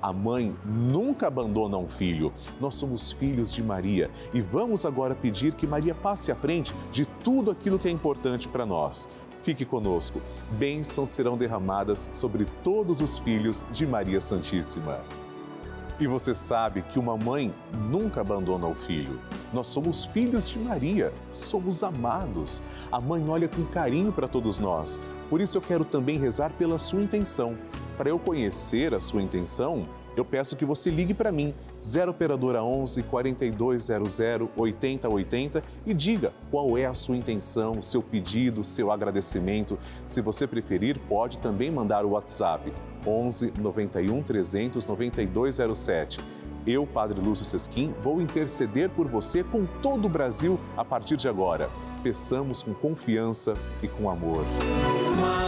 a mãe nunca abandona um filho. Nós somos filhos de Maria e vamos agora pedir que Maria passe à frente de tudo aquilo que é importante para nós. Fique conosco. Bênçãos serão derramadas sobre todos os filhos de Maria Santíssima. E você sabe que uma mãe nunca abandona o filho. Nós somos filhos de Maria, somos amados. A mãe olha com carinho para todos nós. Por isso eu quero também rezar pela sua intenção. Para eu conhecer a sua intenção, eu peço que você ligue para mim, 0 operadora 11 4200 8080 e diga qual é a sua intenção, seu pedido, seu agradecimento. Se você preferir, pode também mandar o WhatsApp 11 91 300 9207. Eu, Padre Lúcio Sesquim, vou interceder por você com todo o Brasil a partir de agora. Peçamos com confiança e com amor. Maria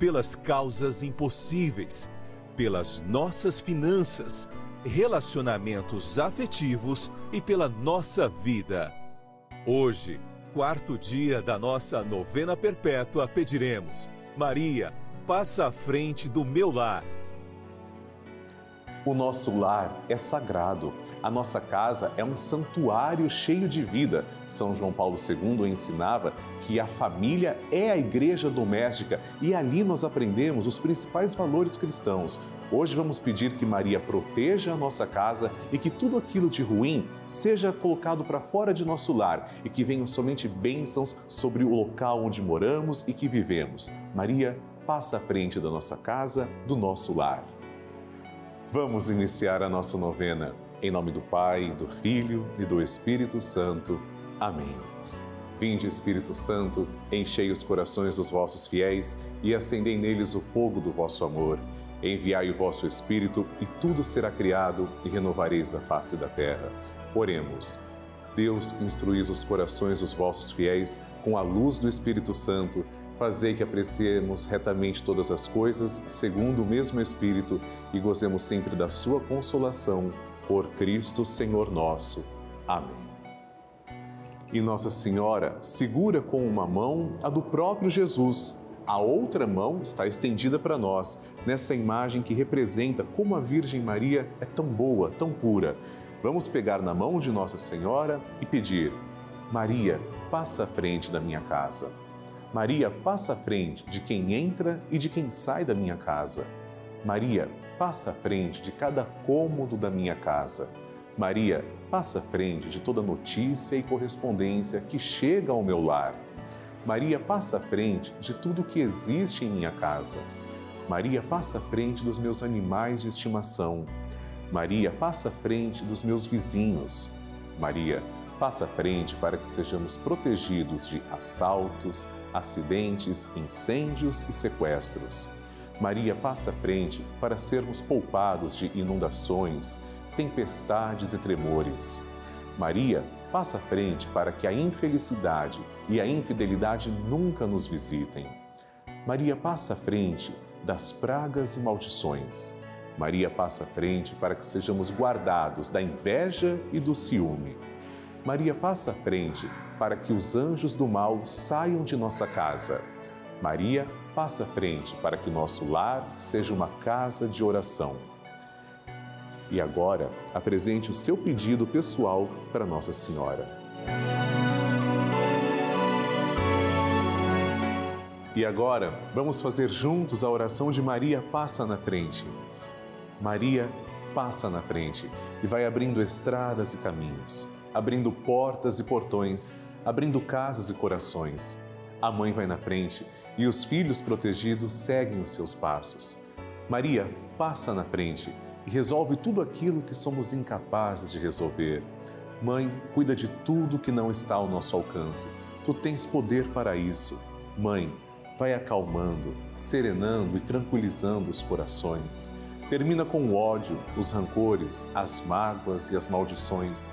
pelas causas impossíveis, pelas nossas finanças, relacionamentos afetivos e pela nossa vida. Hoje, quarto dia da nossa novena perpétua, pediremos: Maria, passa à frente do meu lar. O nosso lar é sagrado. A nossa casa é um santuário cheio de vida. São João Paulo II ensinava que a família é a igreja doméstica e ali nós aprendemos os principais valores cristãos. Hoje vamos pedir que Maria proteja a nossa casa e que tudo aquilo de ruim seja colocado para fora de nosso lar e que venham somente bênçãos sobre o local onde moramos e que vivemos. Maria, passa à frente da nossa casa, do nosso lar. Vamos iniciar a nossa novena. Em nome do Pai, do Filho e do Espírito Santo. Amém. Vinde, Espírito Santo, enchei os corações dos vossos fiéis e acendei neles o fogo do vosso amor. Enviai o vosso Espírito e tudo será criado e renovareis a face da terra. Oremos. Deus, instruís os corações dos vossos fiéis com a luz do Espírito Santo. Fazei que apreciemos retamente todas as coisas, segundo o mesmo Espírito, e gozemos sempre da sua consolação. Por Cristo, Senhor nosso. Amém. E Nossa Senhora segura com uma mão a do próprio Jesus. A outra mão está estendida para nós, nessa imagem que representa como a Virgem Maria é tão boa, tão pura. Vamos pegar na mão de Nossa Senhora e pedir: Maria, passa à frente da minha casa. Maria, passa à frente de quem entra e de quem sai da minha casa. Maria, passa à frente de cada cômodo da minha casa. Maria, passa à frente de toda notícia e correspondência que chega ao meu lar. Maria, passa à frente de tudo que existe em minha casa. Maria, passa à frente dos meus animais de estimação. Maria, passa à frente dos meus vizinhos. Maria, passa à frente para que sejamos protegidos de assaltos, acidentes, incêndios e sequestros. Maria passa à frente para sermos poupados de inundações, tempestades e tremores. Maria Passa à frente para que a infelicidade e a infidelidade nunca nos visitem. Maria passa à frente das pragas e maldições. Maria passa à frente para que sejamos guardados da inveja e do ciúme. Maria passa à frente para que os anjos do mal saiam de nossa casa. Maria passa à frente para que nosso lar seja uma casa de oração. E agora, apresente o seu pedido pessoal para Nossa Senhora. E agora, vamos fazer juntos a oração de Maria Passa na Frente. Maria passa na frente e vai abrindo estradas e caminhos, abrindo portas e portões, abrindo casas e corações. A mãe vai na frente e os filhos protegidos seguem os seus passos. Maria passa na frente e resolve tudo aquilo que somos incapazes de resolver. Mãe, cuida de tudo que não está ao nosso alcance. Tu tens poder para isso. Mãe, vai acalmando, serenando e tranquilizando os corações. Termina com o ódio, os rancores, as mágoas e as maldições.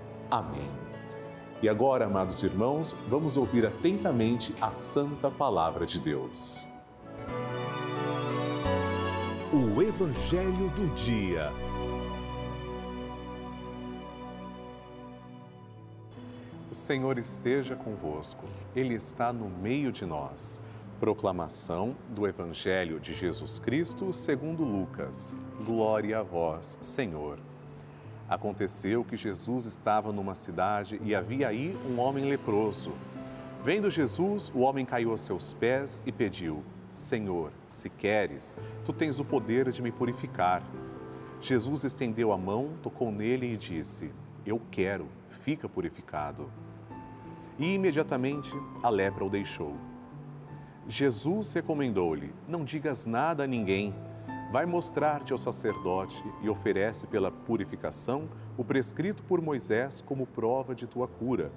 Amém. E agora, amados irmãos, vamos ouvir atentamente a santa palavra de Deus. O Evangelho do Dia. O Senhor esteja convosco, Ele está no meio de nós. Proclamação do Evangelho de Jesus Cristo segundo Lucas. Glória a vós, Senhor. Aconteceu que Jesus estava numa cidade e havia aí um homem leproso. Vendo Jesus, o homem caiu aos seus pés e pediu: Senhor, se queres, tu tens o poder de me purificar. Jesus estendeu a mão, tocou nele e disse: Eu quero, fica purificado. E imediatamente a lepra o deixou. Jesus recomendou-lhe: Não digas nada a ninguém. Vai mostrar-te ao sacerdote e oferece pela purificação o prescrito por Moisés como prova de tua cura.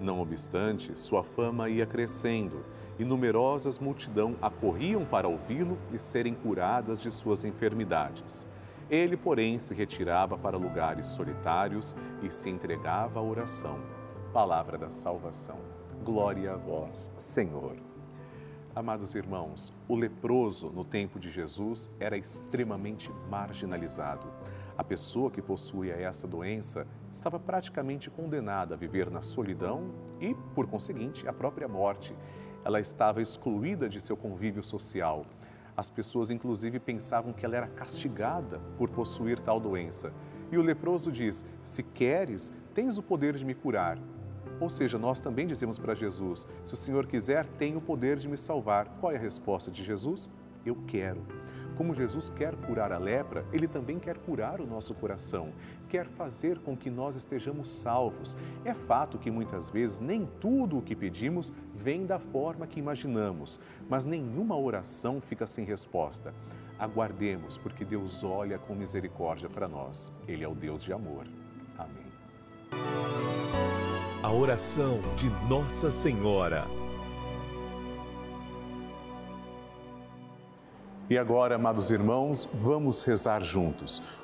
Não obstante, sua fama ia crescendo e numerosas multidão acorriam para ouvi-lo e serem curadas de suas enfermidades. Ele, porém, se retirava para lugares solitários e se entregava à oração. Palavra da salvação. Glória a vós, Senhor. Amados irmãos, o leproso no tempo de Jesus era extremamente marginalizado. A pessoa que possuía essa doença estava praticamente condenada a viver na solidão e, por conseguinte, a própria morte. Ela estava excluída de seu convívio social. As pessoas, inclusive, pensavam que ela era castigada por possuir tal doença. E o leproso diz: Se queres, tens o poder de me curar. Ou seja, nós também dizemos para Jesus: se o Senhor quiser, tem o poder de me salvar. Qual é a resposta de Jesus? Eu quero. Como Jesus quer curar a lepra, ele também quer curar o nosso coração, quer fazer com que nós estejamos salvos. É fato que muitas vezes nem tudo o que pedimos vem da forma que imaginamos, mas nenhuma oração fica sem resposta. Aguardemos, porque Deus olha com misericórdia para nós. Ele é o Deus de amor. A oração de Nossa Senhora. E agora, amados irmãos, vamos rezar juntos.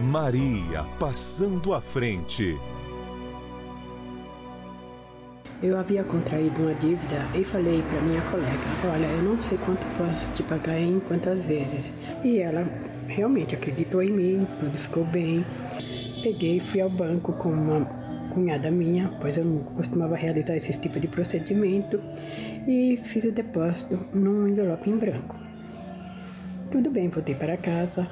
Maria passando à frente. Eu havia contraído uma dívida e falei para minha colega: Olha, eu não sei quanto posso te pagar em quantas vezes. E ela realmente acreditou em mim, tudo ficou bem. Peguei e fui ao banco com uma cunhada minha, pois eu não costumava realizar esse tipo de procedimento, e fiz o depósito num envelope em branco. Tudo bem, voltei para casa,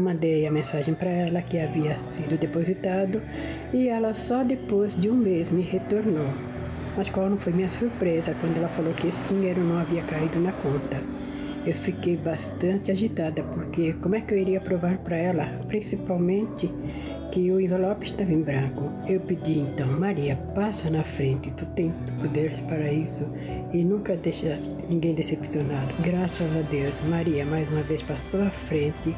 mandei a mensagem para ela que havia sido depositado e ela só depois de um mês me retornou. Mas qual não foi minha surpresa quando ela falou que esse dinheiro não havia caído na conta. Eu fiquei bastante agitada porque como é que eu iria provar para ela, principalmente que o envelope estava em branco. Eu pedi então, Maria, passa na frente, tu tens poder para isso e nunca deixas ninguém decepcionado. Graças a Deus, Maria mais uma vez passou à frente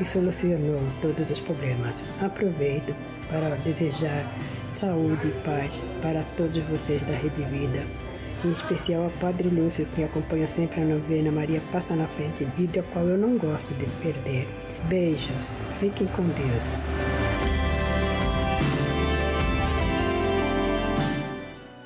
e solucionou todos os problemas. Aproveito para desejar saúde e paz para todos vocês da Rede Vida. Em especial a Padre Lúcio, que acompanha sempre a novena Maria Passa na Frente e da qual eu não gosto de perder. Beijos, fiquem com Deus.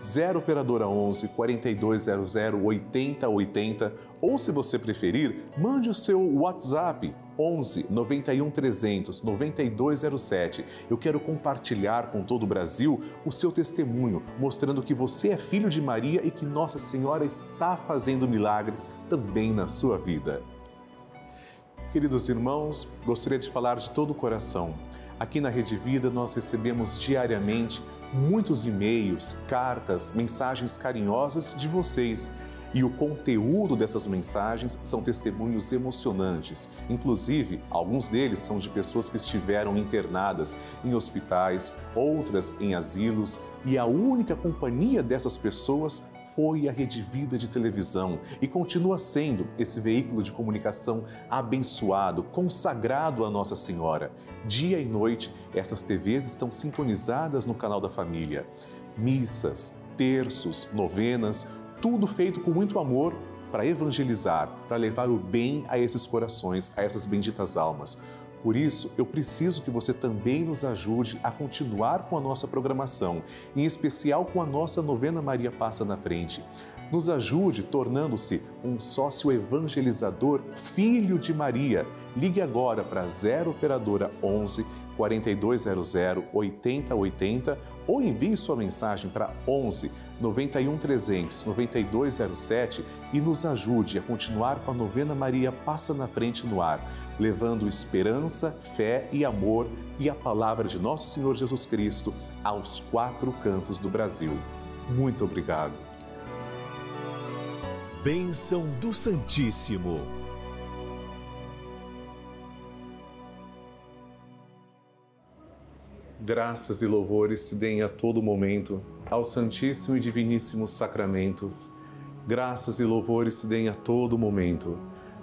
0 operadora 11 4200 8080 ou se você preferir, mande o seu WhatsApp 11 91 300 9207. Eu quero compartilhar com todo o Brasil o seu testemunho, mostrando que você é filho de Maria e que Nossa Senhora está fazendo milagres também na sua vida. Queridos irmãos, gostaria de falar de todo o coração. Aqui na Rede Vida nós recebemos diariamente muitos e-mails, cartas, mensagens carinhosas de vocês. E o conteúdo dessas mensagens são testemunhos emocionantes. Inclusive, alguns deles são de pessoas que estiveram internadas em hospitais, outras em asilos, e a única companhia dessas pessoas foi a Rede Vida de televisão e continua sendo esse veículo de comunicação abençoado, consagrado a Nossa Senhora. Dia e noite, essas TVs estão sintonizadas no canal da família. Missas, terços, novenas, tudo feito com muito amor para evangelizar, para levar o bem a esses corações, a essas benditas almas. Por isso, eu preciso que você também nos ajude a continuar com a nossa programação, em especial com a nossa novena Maria Passa na Frente. Nos ajude tornando-se um sócio evangelizador, filho de Maria. Ligue agora para 0 operadora 11 4200 8080 ou envie sua mensagem para 11 91 300 9207 e nos ajude a continuar com a novena Maria Passa na Frente no ar levando esperança, fé e amor e a palavra de nosso Senhor Jesus Cristo aos quatro cantos do Brasil. Muito obrigado. Bênção do Santíssimo. Graças e louvores se deem a todo momento ao Santíssimo e Diviníssimo Sacramento. Graças e louvores se deem a todo momento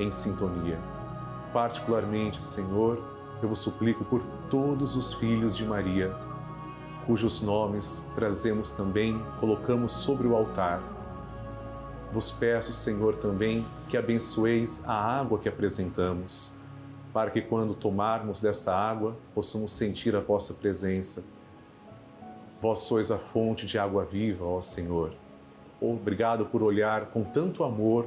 em sintonia. Particularmente, Senhor, eu vos suplico por todos os filhos de Maria, cujos nomes trazemos também, colocamos sobre o altar vos peço, Senhor, também que abençoeis a água que apresentamos, para que quando tomarmos desta água possamos sentir a vossa presença. Vós sois a fonte de água viva, ó Senhor. Obrigado por olhar com tanto amor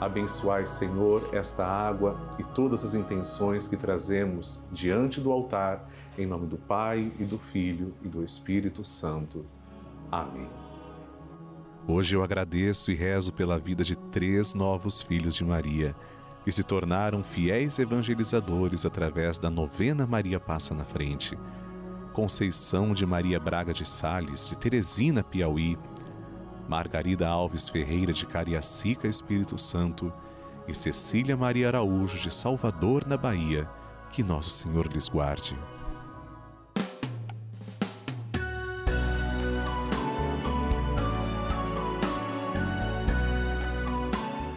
Abençoai, Senhor, esta água e todas as intenções que trazemos diante do altar, em nome do Pai e do Filho e do Espírito Santo. Amém. Hoje eu agradeço e rezo pela vida de três novos filhos de Maria, que se tornaram fiéis evangelizadores através da novena Maria Passa na Frente. Conceição de Maria Braga de Sales, de Teresina, Piauí, Margarida Alves Ferreira de Cariacica, Espírito Santo, e Cecília Maria Araújo de Salvador, na Bahia, que Nosso Senhor lhes guarde.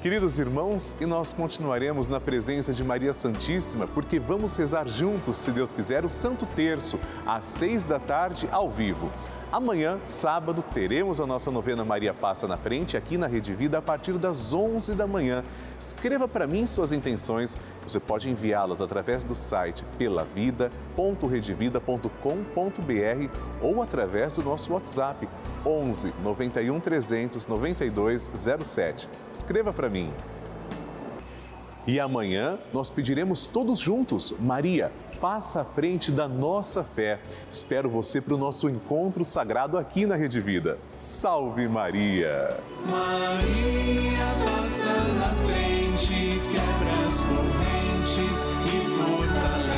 Queridos irmãos, e nós continuaremos na presença de Maria Santíssima, porque vamos rezar juntos, se Deus quiser, o Santo Terço, às seis da tarde, ao vivo. Amanhã, sábado, teremos a nossa novena Maria Passa na Frente aqui na Rede Vida a partir das 11 da manhã. Escreva para mim suas intenções. Você pode enviá-las através do site pelavida.redevida.com.br ou através do nosso WhatsApp 11 91 300 92 07. Escreva para mim. E amanhã nós pediremos todos juntos, Maria, passa à frente da nossa fé. Espero você para o nosso encontro sagrado aqui na Rede Vida. Salve Maria! Maria passa na frente, quebra as correntes e fortalece